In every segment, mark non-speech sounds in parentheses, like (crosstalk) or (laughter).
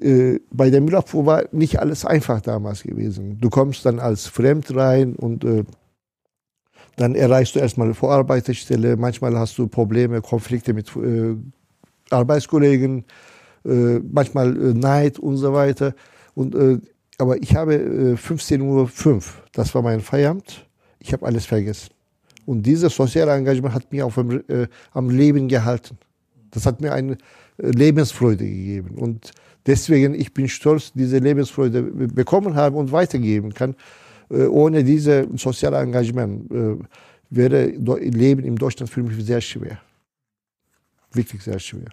äh, bei der Müllabfuhr war nicht alles einfach damals gewesen. Du kommst dann als Fremd rein und äh, dann erreichst du erstmal eine Vorarbeiterstelle. Manchmal hast du Probleme, Konflikte mit äh, Arbeitskollegen, äh, manchmal äh, Neid und so weiter. Und, äh, aber ich habe äh, 15.05 Uhr, das war mein Feierabend, ich habe alles vergessen. Und dieses soziale Engagement hat mich auf am Leben gehalten. Das hat mir eine Lebensfreude gegeben. Und deswegen, ich bin stolz, diese Lebensfreude bekommen habe und weitergeben kann. Äh, ohne dieses soziale Engagement äh, wäre Leben in Deutschland für mich sehr schwer. Wirklich sehr schwer.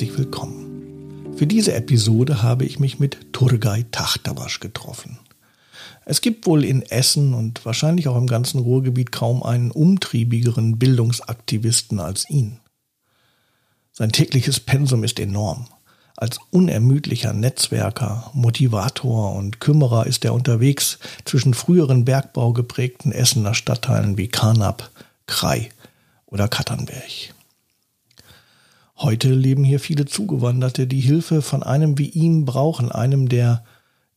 Herzlich willkommen. Für diese Episode habe ich mich mit Turgay Tachtabasch getroffen. Es gibt wohl in Essen und wahrscheinlich auch im ganzen Ruhrgebiet kaum einen umtriebigeren Bildungsaktivisten als ihn. Sein tägliches Pensum ist enorm. Als unermüdlicher Netzwerker, Motivator und Kümmerer ist er unterwegs zwischen früheren Bergbau geprägten Essener Stadtteilen wie Karnap, Krai oder Katternberg. Heute leben hier viele Zugewanderte, die Hilfe von einem wie ihm brauchen, einem, der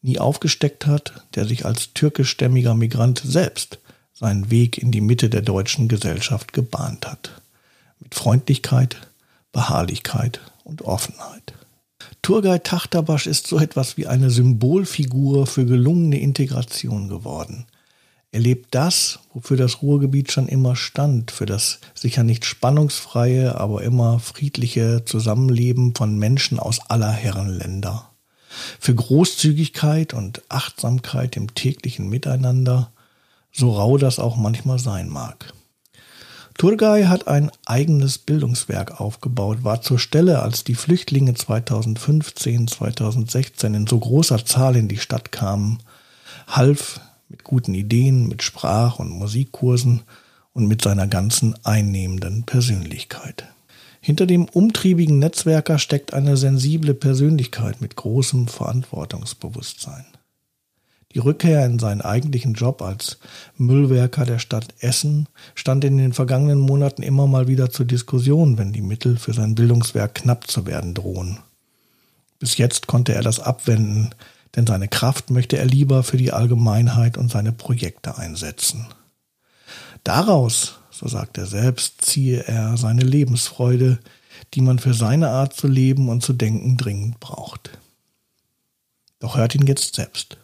nie aufgesteckt hat, der sich als türkischstämmiger Migrant selbst seinen Weg in die Mitte der deutschen Gesellschaft gebahnt hat. Mit Freundlichkeit, Beharrlichkeit und Offenheit. Turgay Tachtabasch ist so etwas wie eine Symbolfigur für gelungene Integration geworden. Er lebt das, wofür das Ruhrgebiet schon immer stand, für das sicher nicht spannungsfreie, aber immer friedliche Zusammenleben von Menschen aus aller Herren Länder. Für Großzügigkeit und Achtsamkeit im täglichen Miteinander, so rau das auch manchmal sein mag. Turgay hat ein eigenes Bildungswerk aufgebaut, war zur Stelle, als die Flüchtlinge 2015, 2016 in so großer Zahl in die Stadt kamen, half mit guten Ideen, mit Sprach- und Musikkursen und mit seiner ganzen einnehmenden Persönlichkeit. Hinter dem umtriebigen Netzwerker steckt eine sensible Persönlichkeit mit großem Verantwortungsbewusstsein. Die Rückkehr in seinen eigentlichen Job als Müllwerker der Stadt Essen stand in den vergangenen Monaten immer mal wieder zur Diskussion, wenn die Mittel für sein Bildungswerk knapp zu werden drohen. Bis jetzt konnte er das abwenden, denn seine Kraft möchte er lieber für die Allgemeinheit und seine Projekte einsetzen. Daraus, so sagt er selbst, ziehe er seine Lebensfreude, die man für seine Art zu leben und zu denken dringend braucht. Doch hört ihn jetzt selbst.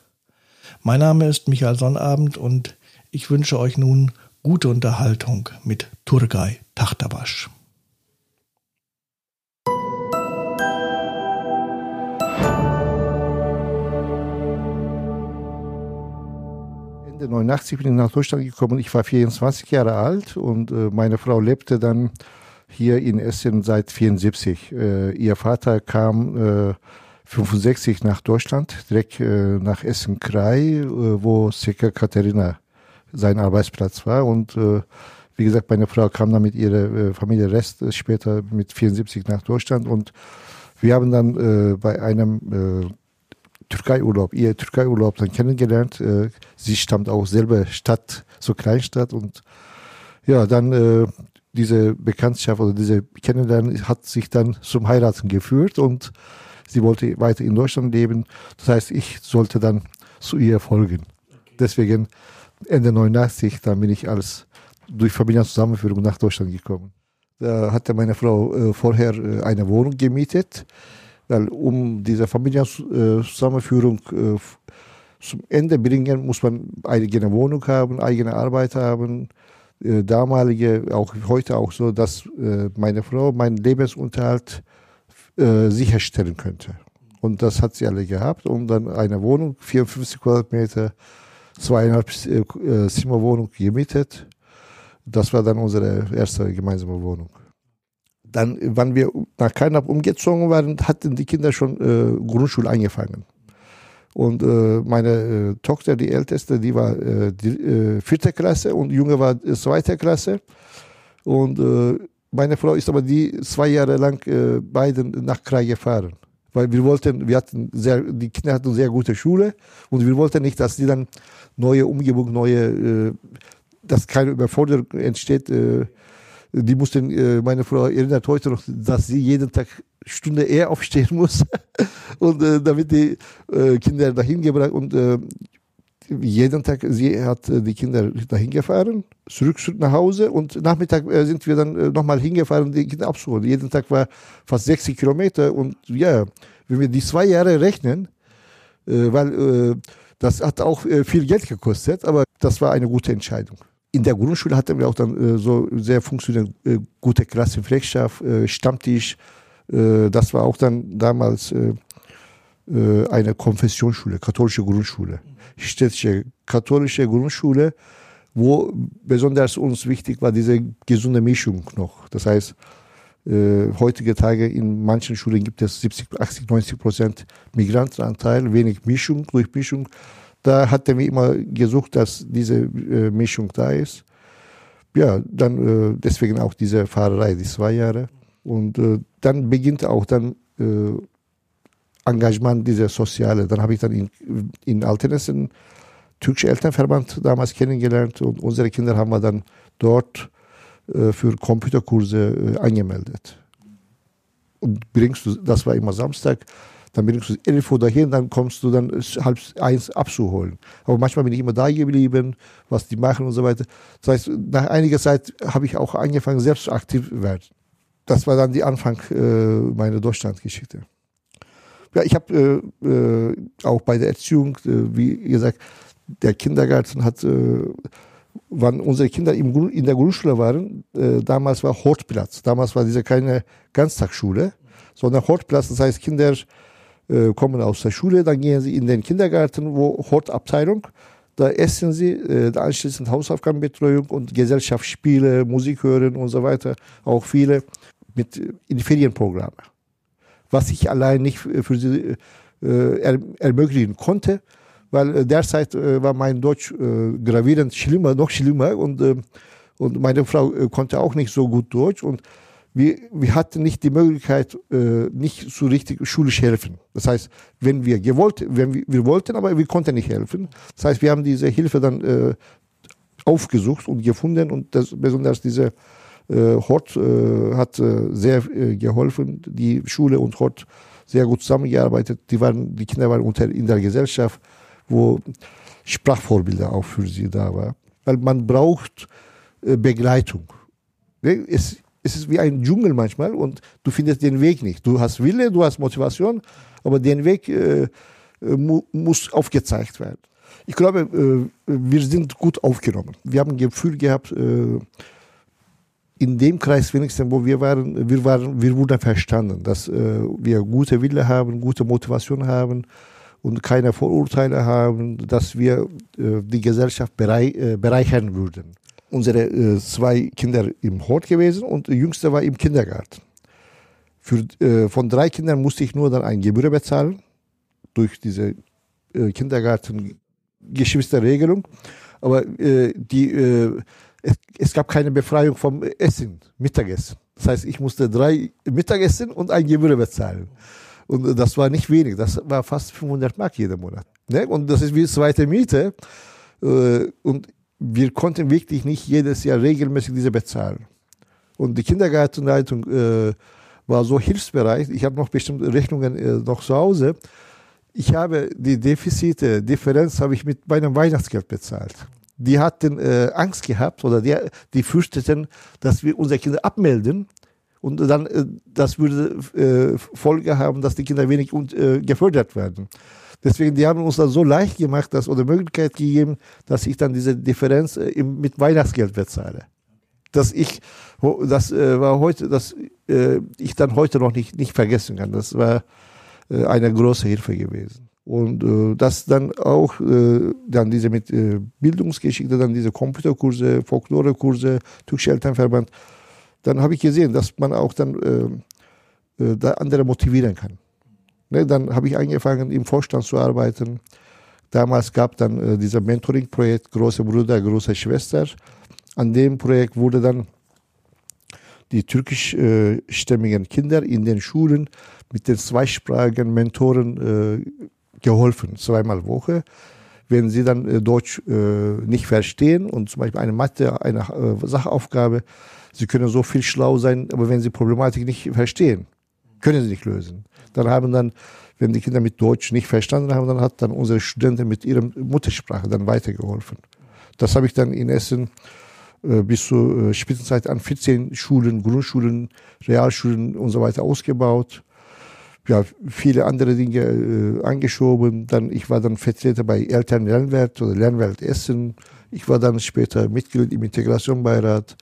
Mein Name ist Michael Sonnabend und ich wünsche euch nun gute Unterhaltung mit Turgay Tachtabasch. 89 bin ich nach Deutschland gekommen. Ich war 24 Jahre alt und äh, meine Frau lebte dann hier in Essen seit 74. Äh, ihr Vater kam äh, 65 nach Deutschland, direkt äh, nach Essen-Krei, äh, wo Seka Katharina sein Arbeitsplatz war. Und äh, wie gesagt, meine Frau kam dann mit ihrer Familie Rest später mit 74 nach Deutschland und wir haben dann bei einem Türkei-Urlaub, ihr Türkei-Urlaub dann kennengelernt. Äh, sie stammt auch selber Stadt, so Kleinstadt und ja, dann äh, diese Bekanntschaft oder diese Kennenlernen hat sich dann zum Heiraten geführt und sie wollte weiter in Deutschland leben. Das heißt, ich sollte dann zu ihr folgen. Deswegen Ende 89, dann bin ich als durch Familienzusammenführung nach Deutschland gekommen. Da hatte meine Frau äh, vorher äh, eine Wohnung gemietet weil um diese Familienzusammenführung äh, zum Ende bringen, muss man eigene Wohnung haben, eigene Arbeit haben. Äh, damalige, auch heute auch so, dass äh, meine Frau meinen Lebensunterhalt sicherstellen könnte. Und das hat sie alle gehabt. Und dann eine Wohnung, 54 Quadratmeter, zweieinhalb äh, Zimmerwohnung gemietet. Das war dann unsere erste gemeinsame Wohnung. Dann, wann wir nach Karnap umgezogen waren, hatten die Kinder schon äh, Grundschule angefangen. Und äh, meine äh, Tochter, die älteste, die war äh, die, äh, vierte Klasse und Junge war äh, zweite Klasse. Und meine Frau ist aber die zwei Jahre lang beiden nach Krai gefahren. Weil wir wollten, wir hatten sehr, die Kinder hatten sehr gute Schule und wir wollten nicht, dass die dann neue Umgebung, neue, dass keine Überforderung entsteht. Die mussten, äh, meine Frau erinnert heute noch, dass sie jeden Tag Stunde eher aufstehen muss (laughs) und äh, damit die äh, Kinder dahin gebracht und äh, jeden Tag, sie hat äh, die Kinder dahin gefahren, zurück, nach Hause und Nachmittag äh, sind wir dann nochmal hingefahren, die Kinder abzuholen. Jeden Tag war fast 60 Kilometer und ja, wenn wir die zwei Jahre rechnen, weil das hat auch viel Geld gekostet, aber das war eine gute Entscheidung. In der Grundschule hatten wir auch dann so sehr funktionierende, gute Klassenpflegschaft, Stammtisch. das war auch dann damals eine Konfessionsschule, katholische Grundschule städtische katholische Grundschule, wo besonders uns wichtig war diese gesunde Mischung noch. Das heißt, äh, heutige Tage in manchen Schulen gibt es 70, 80, 90 Prozent Migrantenanteil, wenig Mischung, Durchmischung. Da hatten wir immer gesucht, dass diese äh, Mischung da ist. Ja, dann äh, deswegen auch diese Fahrerei, die zwei Jahre. Und äh, dann beginnt auch dann äh, Engagement, diese soziale. Dann habe ich dann in, in Altenessen türkische Elternverband damals kennengelernt und unsere Kinder haben wir dann dort äh, für Computerkurse äh, angemeldet. Und bringst du, das war immer Samstag, dann bringst du 11 Uhr dahin, dann kommst du dann halb eins abzuholen. Aber manchmal bin ich immer da geblieben, was die machen und so weiter. Das heißt, nach einiger Zeit habe ich auch angefangen, selbst aktiv zu werden. Das war dann die Anfang äh, meiner Deutschlandgeschichte. Ja, ich habe äh, äh, auch bei der Erziehung, äh, wie gesagt, der Kindergarten hat, äh, wann unsere Kinder im, in der Grundschule waren, äh, damals war Hortplatz. Damals war diese keine Ganztagsschule, sondern Hortplatz. Das heißt, Kinder äh, kommen aus der Schule, dann gehen sie in den Kindergarten, wo Hortabteilung. Da essen sie, äh, anschließend Hausaufgabenbetreuung und Gesellschaftsspiele, Musik hören und so weiter. Auch viele mit in die Ferienprogramme was ich allein nicht für sie äh, er, ermöglichen konnte, weil äh, derzeit äh, war mein Deutsch äh, gravierend schlimmer, noch schlimmer und, äh, und meine Frau äh, konnte auch nicht so gut Deutsch und wir, wir hatten nicht die Möglichkeit, äh, nicht so richtig schulisch helfen. Das heißt, wenn wir gewollt, wenn wir, wir wollten, aber wir konnten nicht helfen. Das heißt, wir haben diese Hilfe dann äh, aufgesucht und gefunden und das, besonders diese äh, Hort äh, hat äh, sehr äh, geholfen, die Schule und Hort sehr gut zusammengearbeitet. Die, waren, die Kinder waren unter, in der Gesellschaft, wo Sprachvorbilder auch für sie da waren. Weil man braucht äh, Begleitung. Ne? Es, es ist wie ein Dschungel manchmal und du findest den Weg nicht. Du hast Wille, du hast Motivation, aber den Weg äh, mu muss aufgezeigt werden. Ich glaube, äh, wir sind gut aufgenommen. Wir haben ein Gefühl gehabt, äh, in dem Kreis wenigstens, wo wir waren, wir waren, wir wurden verstanden, dass äh, wir gute Wille haben, gute Motivation haben und keine Vorurteile haben, dass wir äh, die Gesellschaft berei äh, bereichern würden. Unsere äh, zwei Kinder im Hort gewesen und der jüngste war im Kindergarten. Für, äh, von drei Kindern musste ich nur dann ein Gebühr bezahlen durch diese äh, Kindergarten-Geschwisterregelung. Aber äh, die äh, es, es gab keine Befreiung vom Essen, Mittagessen. Das heißt, ich musste drei Mittagessen und ein Gebühr bezahlen. Und das war nicht wenig, das war fast 500 Mark jeden Monat. Ne? Und das ist wie zweite Miete. Äh, und wir konnten wirklich nicht jedes Jahr regelmäßig diese bezahlen. Und die Kindergartenleitung äh, war so hilfsbereit. Ich habe noch bestimmte Rechnungen äh, noch zu Hause. Ich habe die Defizite, Differenz habe ich mit meinem Weihnachtsgeld bezahlt die hatten äh, Angst gehabt oder die, die fürchteten, dass wir unsere Kinder abmelden und dann äh, das würde äh, Folge haben, dass die Kinder wenig und, äh, gefördert werden. Deswegen, die haben uns das so leicht gemacht, dass oder Möglichkeit gegeben, dass ich dann diese Differenz äh, im, mit Weihnachtsgeld bezahle. Dass ich, das äh, war heute, dass äh, ich dann heute noch nicht, nicht vergessen kann. Das war äh, eine große Hilfe gewesen. Und äh, das dann auch, äh, dann diese mit äh, Bildungsgeschichte, dann diese Computerkurse, Folklorekurse, Türkische Elternverband, dann habe ich gesehen, dass man auch dann äh, äh, da andere motivieren kann. Ne, dann habe ich angefangen, im Vorstand zu arbeiten. Damals gab dann äh, dieser Mentoring-Projekt Große Bruder, Große Schwester. An dem Projekt wurde dann die türkischstämmigen Kinder in den Schulen mit den zweisprachigen Mentoren äh, geholfen, zweimal Woche. Wenn sie dann äh, Deutsch äh, nicht verstehen und zum Beispiel eine Mathe, eine äh, Sachaufgabe, sie können so viel schlau sein, aber wenn sie Problematik nicht verstehen, können sie nicht lösen. Dann haben dann, wenn die Kinder mit Deutsch nicht verstanden haben, dann hat dann unsere Studenten mit ihrer Muttersprache dann weitergeholfen. Das habe ich dann in Essen äh, bis zur äh, Spitzenzeit an 14 Schulen, Grundschulen, Realschulen und so weiter ausgebaut. Ja, viele andere Dinge äh, angeschoben. Dann, ich war dann Vertreter bei Eltern Lernwelt oder Lernwelt Essen. Ich war dann später Mitglied im Integrationbeirat.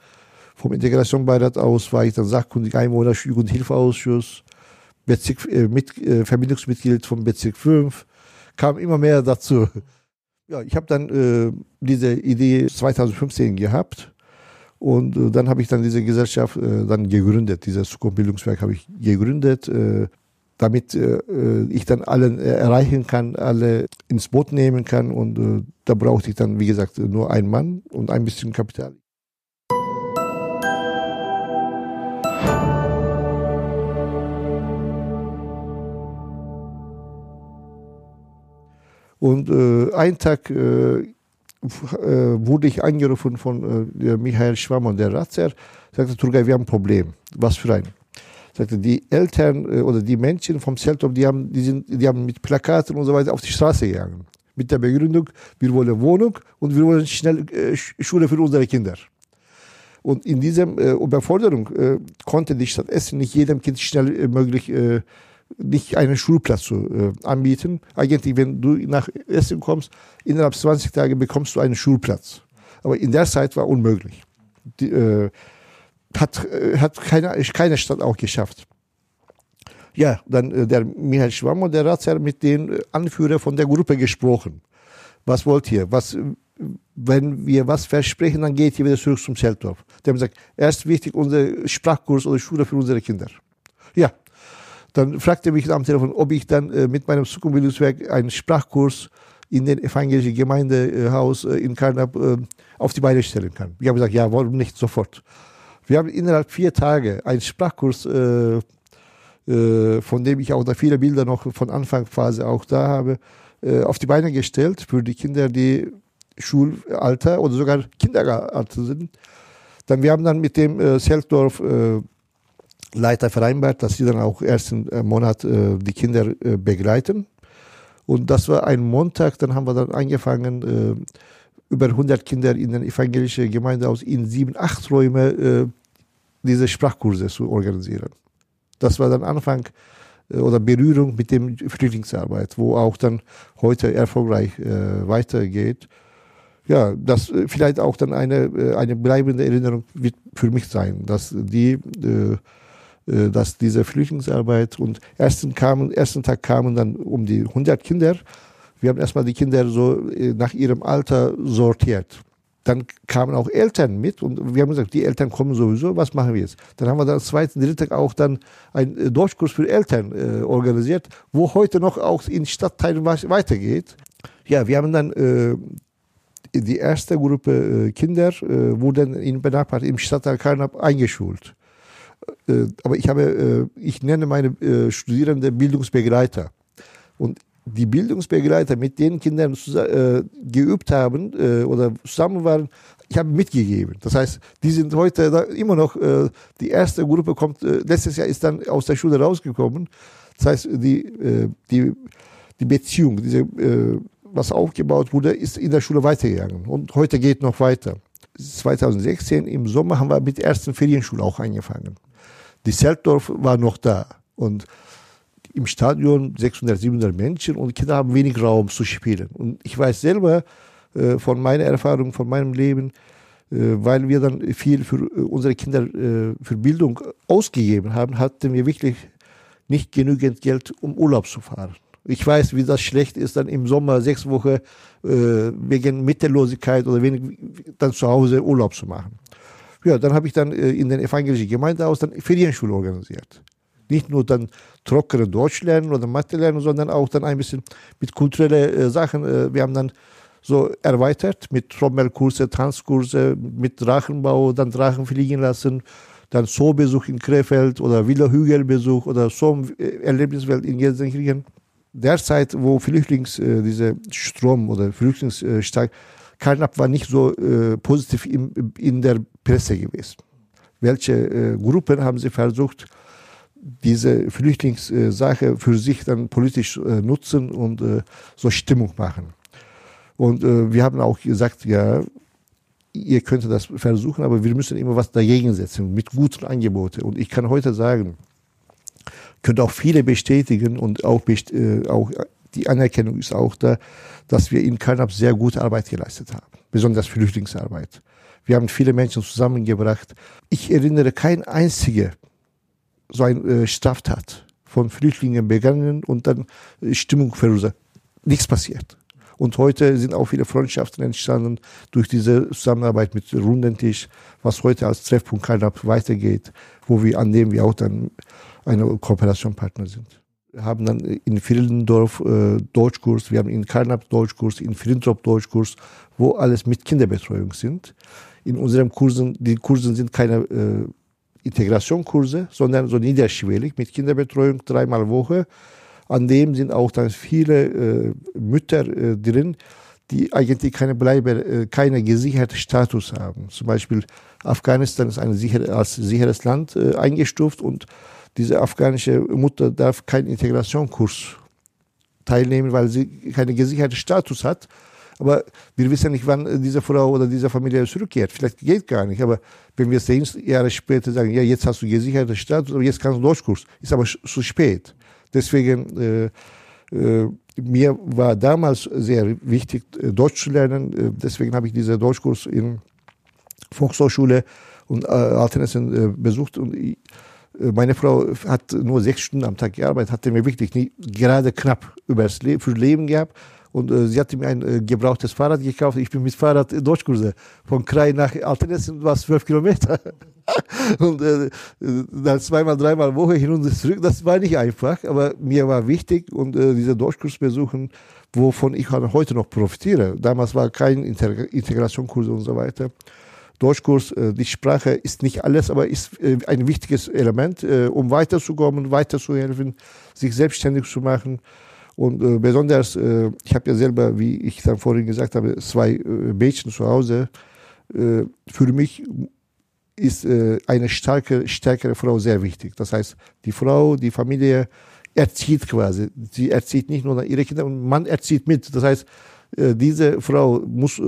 Vom Integrationbeirat aus war ich dann sachkundig Einwohner Jugendhilfeausschuss, Bezirk, äh, mit, äh, Verbindungsmitglied vom Bezirk 5. Kam immer mehr dazu. Ja, ich habe dann äh, diese Idee 2015 gehabt und äh, dann habe ich dann diese Gesellschaft äh, dann gegründet. Dieses Zukunftsbildungswerk habe ich gegründet, äh, damit ich dann alle erreichen kann, alle ins Boot nehmen kann und da brauchte ich dann, wie gesagt, nur einen Mann und ein bisschen Kapital. Und äh, einen Tag äh, äh, wurde ich angerufen von äh, Michael und der Ratzer. Sagte, Turgay, wir haben ein Problem. Was für ein? Sagte, die Eltern äh, oder die Menschen vom Zeltop, die haben, die, sind, die haben mit Plakaten und so weiter auf die Straße gegangen. Mit der Begründung, wir wollen Wohnung und wir wollen schnell äh, Schule für unsere Kinder. Und in dieser äh, Überforderung äh, konnte die Stadt Essen nicht jedem Kind schnell äh, möglich äh, nicht einen Schulplatz zu äh, anbieten. Eigentlich, wenn du nach Essen kommst, innerhalb 20 Tage bekommst du einen Schulplatz. Aber in der Zeit war unmöglich. Die, äh, hat, äh, hat keine, keine Stadt auch geschafft. Ja, dann äh, der Michael Schwamm und der Ratsherr mit den Anführer von der Gruppe gesprochen. Was wollt ihr? Was, wenn wir was versprechen, dann geht ihr wieder zurück zum Zeltdorf. Die haben gesagt, erst wichtig unser Sprachkurs oder Schule für unsere Kinder. Ja, dann fragte mich am Telefon, ob ich dann äh, mit meinem Zukunftsbildungswerk einen Sprachkurs in den evangelischen Gemeindehaus äh, in Karnap äh, auf die Beine stellen kann. Ich habe gesagt, ja, warum nicht sofort? Wir haben innerhalb vier Tage einen Sprachkurs, äh, äh, von dem ich auch da viele Bilder noch von Anfangsphase auch da habe, äh, auf die Beine gestellt für die Kinder, die Schulalter oder sogar Kindergarten sind. Dann wir haben dann mit dem äh, Seldorf äh, Leiter vereinbart, dass sie dann auch ersten äh, Monat äh, die Kinder äh, begleiten. Und das war ein Montag, dann haben wir dann angefangen, äh, über 100 Kinder in den evangelischen Gemeinde aus in sieben, acht Räume äh, diese Sprachkurse zu organisieren. Das war dann Anfang äh, oder Berührung mit dem Flüchtlingsarbeit, wo auch dann heute erfolgreich weitergeht. Ja, das vielleicht auch dann eine, eine bleibende Erinnerung wird für mich sein, dass die äh, dass diese Flüchtlingsarbeit und ersten kamen, ersten Tag kamen dann um die 100 Kinder. Wir haben erstmal die Kinder so äh, nach ihrem Alter sortiert. Dann kamen auch Eltern mit und wir haben gesagt, die Eltern kommen sowieso, was machen wir jetzt? Dann haben wir dann zweiten, dritten auch dann einen äh, Deutschkurs für Eltern äh, organisiert, wo heute noch auch in Stadtteilen weitergeht. Ja, wir haben dann äh, die erste Gruppe äh, Kinder äh, wurden in benachbart im Stadtteil Karnap eingeschult. Äh, aber ich habe, äh, ich nenne meine äh, Studierende Bildungsbegleiter. Und die Bildungsbegleiter, mit denen Kinder geübt haben oder zusammen waren, ich habe mitgegeben. Das heißt, die sind heute immer noch, die erste Gruppe kommt, letztes Jahr ist dann aus der Schule rausgekommen. Das heißt, die, die, die Beziehung, diese, was aufgebaut wurde, ist in der Schule weitergegangen. Und heute geht noch weiter. 2016 im Sommer haben wir mit der ersten Ferienschule auch angefangen. Die Zeltdorf war noch da und im Stadion 600, 700 Menschen und Kinder haben wenig Raum zu spielen. Und ich weiß selber äh, von meiner Erfahrung, von meinem Leben, äh, weil wir dann viel für äh, unsere Kinder äh, für Bildung ausgegeben haben, hatten wir wirklich nicht genügend Geld, um Urlaub zu fahren. Ich weiß, wie das schlecht ist, dann im Sommer sechs Wochen äh, wegen Mittellosigkeit oder wenig, dann zu Hause Urlaub zu machen. Ja, dann habe ich dann äh, in den evangelischen Gemeinde aus dann Ferienschule organisiert. Nicht nur dann trockene Deutsch lernen oder Mathe lernen, sondern auch dann ein bisschen mit kulturellen äh, Sachen. Äh, wir haben dann so erweitert mit Trommelkurse, Tanzkurse, mit Drachenbau, dann Drachen fliegen lassen, dann Zoobesuch in Krefeld oder Villa Hügelbesuch oder Zoo-Erlebniswelt in Gelsenkirchen. Derzeit, wo Flüchtlings, äh, diese Strom oder Flüchtlingsstark, Karnap war nicht so äh, positiv in, in der Presse gewesen. Welche äh, Gruppen haben sie versucht, diese Flüchtlingssache für sich dann politisch äh, nutzen und äh, so Stimmung machen? Und äh, wir haben auch gesagt, ja, ihr könnt das versuchen, aber wir müssen immer was dagegen setzen mit guten Angeboten. Und ich kann heute sagen, könnte auch viele bestätigen und auch, äh, auch die Anerkennung ist auch da, dass wir in Karnap sehr gute Arbeit geleistet haben, besonders Flüchtlingsarbeit. Wir haben viele Menschen zusammengebracht. Ich erinnere kein einziger so ein äh, Straftat von Flüchtlingen begangen und dann äh, Stimmung verursacht. Nichts passiert. Und heute sind auch viele Freundschaften entstanden durch diese Zusammenarbeit mit Rundentisch, was heute als Treffpunkt Karnap weitergeht, wo wir, an dem wir auch dann eine Kooperationspartner sind. Haben dann in Friedendorf äh, Deutschkurs, wir haben in Karnap Deutschkurs, in Friedendorf Deutschkurs, wo alles mit Kinderbetreuung sind. In unseren Kursen, die Kursen sind keine äh, Integrationskurse, sondern so niederschwellig mit Kinderbetreuung dreimal Woche an dem sind auch dann viele äh, Mütter äh, drin, die eigentlich keine Bleibe, äh, keine gesicherte Status haben. Zum Beispiel Afghanistan ist ein sicher, als sicheres Land äh, eingestuft und diese afghanische Mutter darf keinen Integrationskurs teilnehmen, weil sie keinen gesicherten Status hat. Aber wir wissen nicht, wann diese Frau oder diese Familie zurückkehrt. Vielleicht geht gar nicht. Aber wenn wir zehn Jahre später sagen, ja, jetzt hast du gesicherten Status, aber jetzt kannst du Deutschkurs, ist aber zu spät. Deswegen, äh, äh, mir war damals sehr wichtig, äh, Deutsch zu lernen. Äh, deswegen habe ich diesen Deutschkurs in Volkshochschule und äh, Altenessen äh, besucht. Und meine Frau hat nur sechs Stunden am Tag gearbeitet, hatte mir wirklich nie, gerade knapp übers Le für Leben gehabt. Und äh, sie hatte mir ein äh, gebrauchtes Fahrrad gekauft. Ich bin mit Fahrrad Deutschkurse von Krai nach Altenessen, war zwölf Kilometer. (laughs) und äh, dann zweimal, dreimal Woche hin und zurück. Das war nicht einfach, aber mir war wichtig und äh, diese Deutschkurs besuchen, wovon ich heute noch profitiere. Damals war kein Integ Integrationskurs und so weiter. Deutschkurs, äh, die Sprache ist nicht alles, aber ist äh, ein wichtiges Element, äh, um weiterzukommen, weiterzuhelfen, sich selbstständig zu machen. Und äh, besonders, äh, ich habe ja selber, wie ich dann vorhin gesagt habe, zwei äh, Mädchen zu Hause. Für mich ist eine starke, stärkere Frau sehr wichtig. Das heißt, die Frau, die Familie erzieht quasi. Sie erzieht nicht nur ihre Kinder, man erzieht mit. Das heißt, diese Frau muss,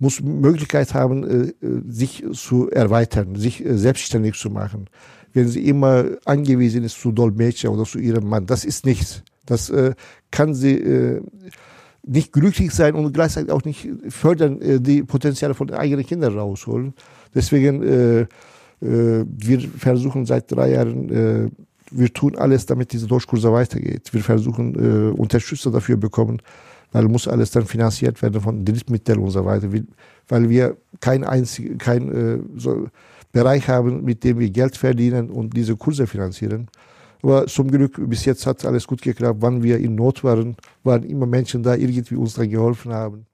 muss Möglichkeit haben, äh, äh, sich zu erweitern, sich äh, selbstständig zu machen. Wenn sie immer angewiesen ist zu Dolmetscher oder zu ihrem Mann, das ist nichts. Das kann sie nicht glücklich sein und gleichzeitig auch nicht fördern, die Potenziale von eigenen Kindern rausholen. Deswegen, wir versuchen seit drei Jahren, wir tun alles, damit diese Deutschkurse weitergeht. Wir versuchen, Unterstützer dafür bekommen, weil muss alles dann finanziert werden von Drittmitteln und so weiter, weil wir kein einzig, kein äh, so Bereich haben, mit dem wir Geld verdienen und diese Kurse finanzieren. Aber zum Glück, bis jetzt hat alles gut geklappt. Wann wir in Not waren, waren immer Menschen da, irgendwie uns dann geholfen haben.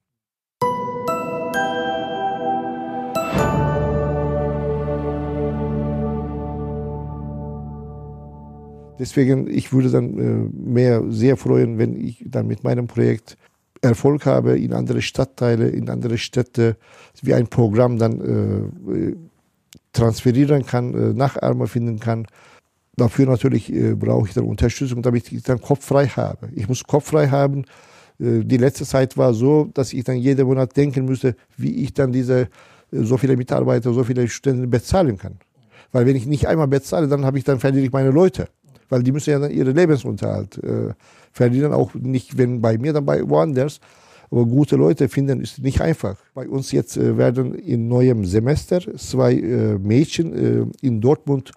Deswegen, ich würde dann äh, mehr sehr freuen, wenn ich dann mit meinem Projekt Erfolg habe in andere Stadtteile, in andere Städte, wie ein Programm dann äh, transferieren kann, äh, Nachahmer finden kann Dafür natürlich äh, brauche ich dann Unterstützung, damit ich dann Kopf frei habe. Ich muss Kopf frei haben. Äh, die letzte Zeit war so, dass ich dann jeden Monat denken müsste, wie ich dann diese äh, so viele Mitarbeiter, so viele Studenten bezahlen kann. Weil wenn ich nicht einmal bezahle, dann habe ich dann verliere ich meine Leute, weil die müssen ja dann ihre Lebensunterhalt äh, verdienen, auch nicht wenn bei mir, dann bei woanders. Aber gute Leute finden ist nicht einfach. Bei uns jetzt äh, werden in neuem Semester zwei äh, Mädchen äh, in Dortmund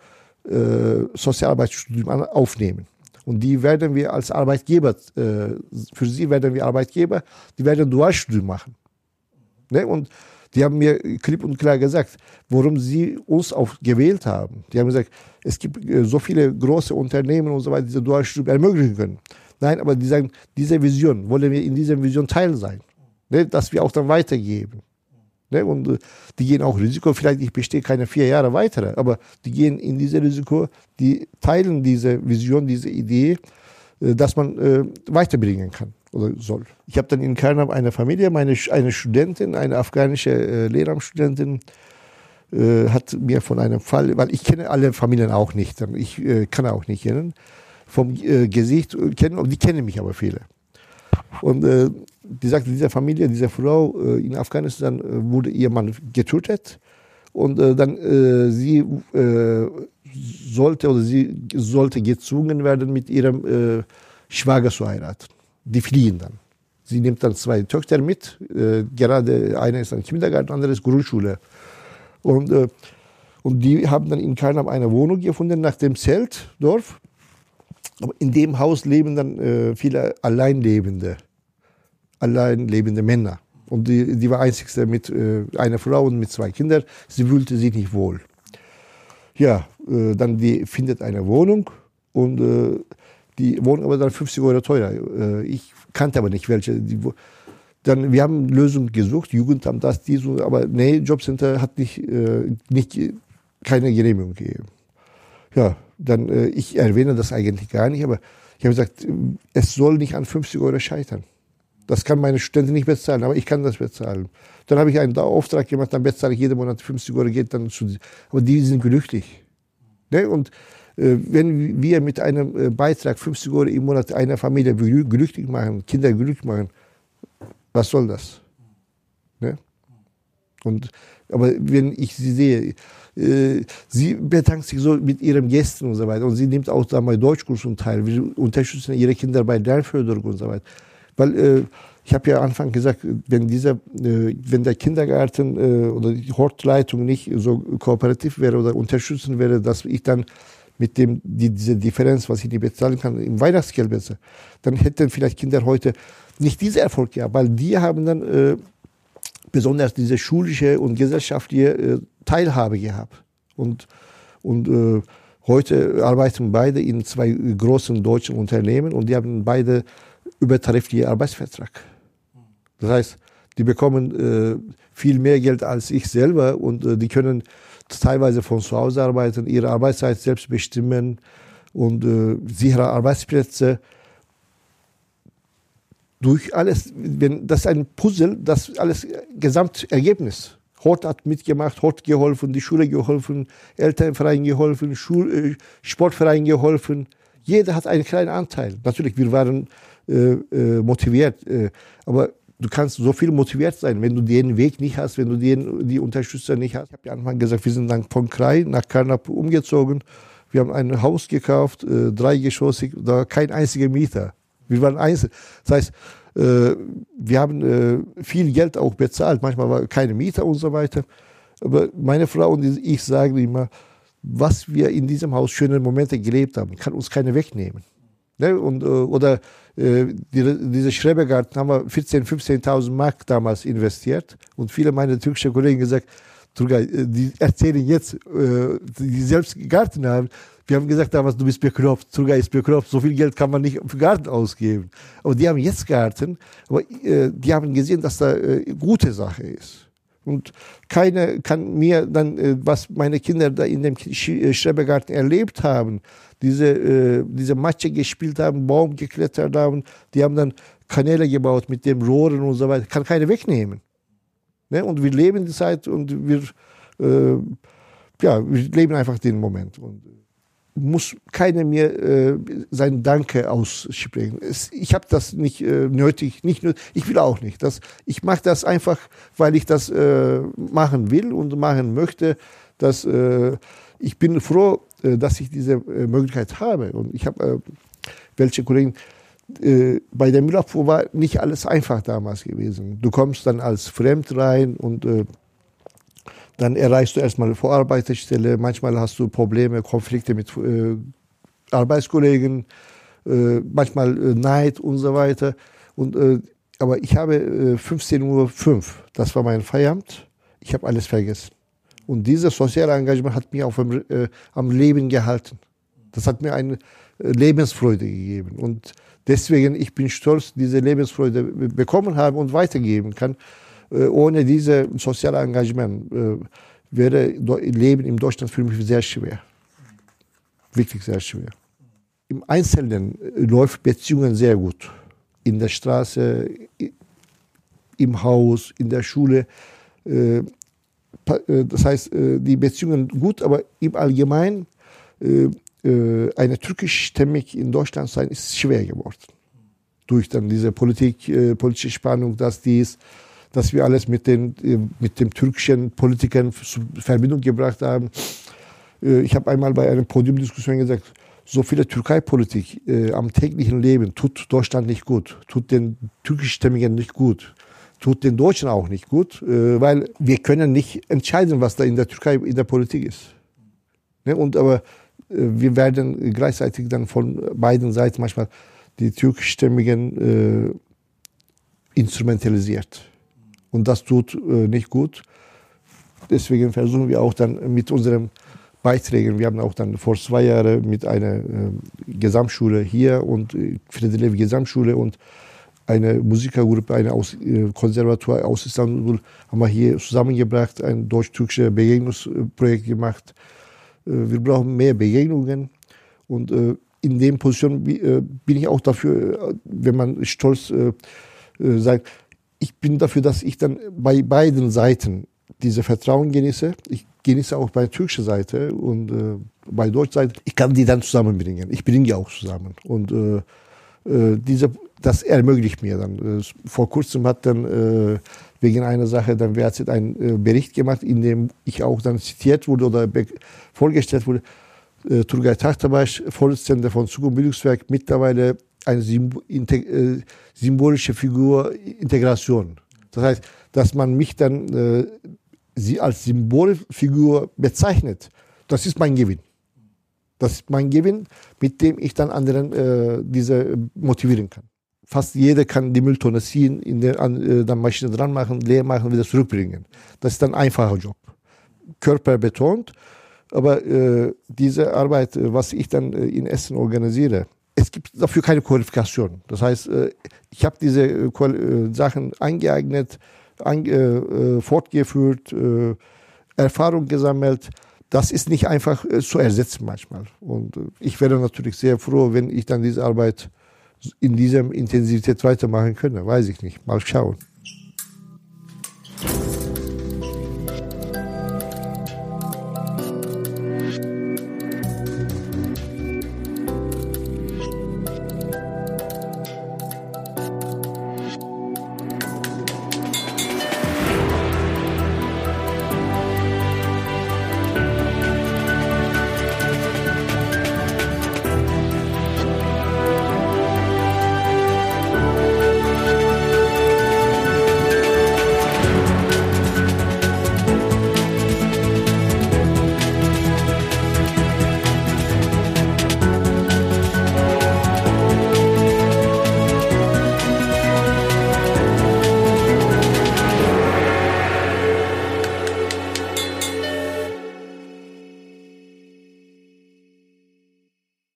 äh, Sozialarbeitsstudium aufnehmen. Und die werden wir als Arbeitgeber, äh, für sie werden wir Arbeitgeber, die werden Dualstudium machen. Ne? Und die haben mir klipp und klar gesagt, warum sie uns auch gewählt haben. Die haben gesagt, es gibt äh, so viele große Unternehmen und so weiter, die diese Dualstudium ermöglichen können. Nein, aber die sagen, diese Vision, wollen wir in dieser Vision Teil sein. Ne? Dass wir auch dann weitergeben. Ne? Und äh, die gehen auch Risiko, vielleicht ich bestehe keine vier Jahre weiter, aber die gehen in dieses Risiko, die teilen diese Vision, diese Idee, äh, dass man äh, weiterbringen kann oder soll. Ich habe dann in Kernam eine Familie, meine eine Studentin, eine afghanische äh, Lehramtsstudentin, äh, hat mir von einem Fall, weil ich kenne alle Familien auch nicht, ich äh, kann auch nicht kennen, vom äh, Gesicht kennen, die kennen mich aber viele. Und die sagte, diese Familie, diese Frau in Afghanistan wurde ihr Mann getötet und dann sie sollte oder sie sollte gezwungen werden, mit ihrem Schwager zu heiraten. Die fliehen dann. Sie nimmt dann zwei Töchter mit, äh, gerade eine ist ein Kindergarten, andere ist Grundschule. Und, äh, und die haben dann in Karnam eine Wohnung gefunden nach dem Zeltdorf. Aber in dem Haus leben dann äh, viele Alleinlebende, alleinlebende Männer. Und die, die war einzigste mit äh, einer Frau und mit zwei Kindern. Sie fühlte sich nicht wohl. Ja, äh, dann die findet eine Wohnung und äh, die Wohnung aber dann 50 Euro teurer. Äh, ich kannte aber nicht welche. Die, dann, wir haben Lösungen gesucht, Jugendamt das, dies, aber nee, Jobcenter hat nicht, äh, nicht keine Genehmigung gegeben. Ja, dann, äh, ich erwähne das eigentlich gar nicht, aber ich habe gesagt, es soll nicht an 50 Euro scheitern. Das kann meine Studentin nicht bezahlen, aber ich kann das bezahlen. Dann habe ich einen Auftrag gemacht, dann bezahle ich jeden Monat 50 Euro, geht dann zu, aber die sind glücklich. Ne? Und äh, wenn wir mit einem äh, Beitrag 50 Euro im Monat einer Familie glücklich machen, Kinder glücklich machen, was soll das? Ne? Und, aber wenn ich sie sehe, äh, sie bedankt sich so mit ihren Gästen und so weiter und sie nimmt auch da mal Deutschkursen teil, wir unterstützen ihre Kinder bei Lernförderung und so weiter. Weil äh, ich habe ja Anfang gesagt, wenn dieser, äh, wenn der Kindergarten äh, oder die Hortleitung nicht so kooperativ wäre oder unterstützen wäre, dass ich dann mit dem die, diese Differenz, was ich nicht bezahlen kann, im Weihnachtsgeld besser, dann hätten vielleicht Kinder heute nicht diesen Erfolg gehabt, weil die haben dann äh, besonders diese schulische und gesellschaftliche äh, Teilhabe gehabt. Und, und äh, heute arbeiten beide in zwei großen deutschen Unternehmen und die haben beide übertariflichen Arbeitsvertrag. Das heißt, die bekommen äh, viel mehr Geld als ich selber und äh, die können teilweise von zu Hause arbeiten, ihre Arbeitszeit selbst bestimmen und äh, sichere Arbeitsplätze. Durch alles, wenn das ist ein Puzzle, das alles Gesamtergebnis. Hort hat mitgemacht, Hort geholfen, die Schule geholfen, Elternverein geholfen, Schul äh, Sportverein geholfen. Jeder hat einen kleinen Anteil. Natürlich, wir waren äh, äh, motiviert. Äh, aber du kannst so viel motiviert sein, wenn du den Weg nicht hast, wenn du den, die Unterstützer nicht hast. Ich habe ja Anfang gesagt, wir sind dann von Krei nach Karnap umgezogen. Wir haben ein Haus gekauft, äh, dreigeschossig, da kein einziger Mieter. Wir waren einzeln. Das heißt, äh, wir haben äh, viel Geld auch bezahlt. Manchmal war keine Mieter und so weiter. Aber meine Frau und ich sagen immer, was wir in diesem Haus schöne Momente gelebt haben, kann uns keiner wegnehmen. Ne? Und, äh, oder äh, die, diese Schrebergarten haben wir 14.000, 15.000 Mark damals investiert. Und viele meiner türkischen Kollegen gesagt, Turgay, äh, die erzählen jetzt, äh, die selbst Garten haben. Wir haben gesagt damals, du bist bekloppt, Turgay ist bekloppt, so viel Geld kann man nicht für Garten ausgeben. Aber die haben jetzt Garten, aber äh, die haben gesehen, dass da äh, gute Sache ist. Und keiner kann mir dann, äh, was meine Kinder da in dem Schrebergarten erlebt haben, diese, äh, diese Matsche gespielt haben, Baum geklettert haben, die haben dann Kanäle gebaut mit dem Rohren und so weiter. Kann keiner wegnehmen. Ne? Und wir leben die Zeit und wir, äh, ja, wir leben einfach den Moment. Und muss keiner mir äh, sein Danke aussprechen. Es, ich habe das nicht äh, nötig, nicht nötig, ich will auch nicht. Das, ich mache das einfach, weil ich das äh, machen will und machen möchte. Dass, äh, ich bin froh, äh, dass ich diese äh, Möglichkeit habe. Und ich habe äh, welche Kollegen, bei der Müllabfuhr war nicht alles einfach damals gewesen. Du kommst dann als Fremd rein und Dann erreichst du erstmal eine Vorarbeiterstelle. Manchmal hast du Probleme, Konflikte mit äh, Arbeitskollegen, äh, manchmal äh, Neid und so weiter. Und, äh, aber ich habe äh, 15.05 Uhr, das war mein Feierabend. Ich habe alles vergessen. Und dieses soziale Engagement hat mich auf, äh, am Leben gehalten. Das hat mir eine äh, Lebensfreude gegeben. Und deswegen, ich bin stolz, diese Lebensfreude bekommen habe und weitergeben kann. Äh, ohne dieses soziale Engagement äh, wäre Leben in Deutschland für mich sehr schwer. Wirklich sehr schwer. Im Einzelnen läuft Beziehungen sehr gut. In der Straße, im Haus, in der Schule. Das heißt, die Beziehungen gut, aber im Allgemeinen eine türkischstämmig in Deutschland sein ist schwer geworden. Durch dann diese Politik, politische Spannung, dass dies dass wir alles mit den äh, mit dem türkischen Politikern in Verbindung gebracht haben. Äh, ich habe einmal bei einer Podiumdiskussion gesagt, so viele Türkei-Politik äh, am täglichen Leben tut Deutschland nicht gut, tut den türkischstämmigen nicht gut, tut den Deutschen auch nicht gut, äh, weil wir können nicht entscheiden, was da in der Türkei in der Politik ist. Ne? Und aber äh, wir werden gleichzeitig dann von beiden Seiten manchmal die türkischstämmigen äh, instrumentalisiert. Und das tut äh, nicht gut. Deswegen versuchen wir auch dann mit unseren Beiträgen, wir haben auch dann vor zwei Jahren mit einer äh, Gesamtschule hier und äh, Friedelev Gesamtschule und eine Musikergruppe, eine aus, äh, Konservatoire aus Istanbul, haben wir hier zusammengebracht, ein deutsch-türkisches Begegnungsprojekt gemacht. Äh, wir brauchen mehr Begegnungen und äh, in dem Position äh, bin ich auch dafür, wenn man stolz sagt, ich bin dafür, dass ich dann bei beiden Seiten diese Vertrauen genieße. Ich genieße auch bei der türkischen Seite und äh, bei deutscher Seite. Ich kann die dann zusammenbringen. Ich bringe auch zusammen. Und äh, äh, diese, das ermöglicht mir dann. Vor kurzem hat dann äh, wegen einer Sache dann WAZ einen äh, Bericht gemacht, in dem ich auch dann zitiert wurde oder vorgestellt wurde. Äh, Turgay Tahtabaş, Vorsitzender von Zukunft Bildungswerk, mittlerweile eine äh, symbolische Figur Integration. Das heißt, dass man mich dann äh, sie als Symbolfigur bezeichnet, das ist mein Gewinn. Das ist mein Gewinn, mit dem ich dann anderen äh, diese motivieren kann. Fast jeder kann die Mülltonne ziehen, in der äh, dann Maschine dran machen, leer machen, wieder zurückbringen. Das ist ein einfacher Job. Körper betont, aber äh, diese Arbeit, äh, was ich dann äh, in Essen organisiere, es gibt dafür keine Qualifikation. Das heißt, äh, ich habe diese Sachen angeeignet, fortgeführt, Erfahrung gesammelt. Das ist nicht einfach zu ersetzen manchmal. Und ich wäre natürlich sehr froh, wenn ich dann diese Arbeit in dieser Intensität weitermachen könnte. Weiß ich nicht. Mal schauen.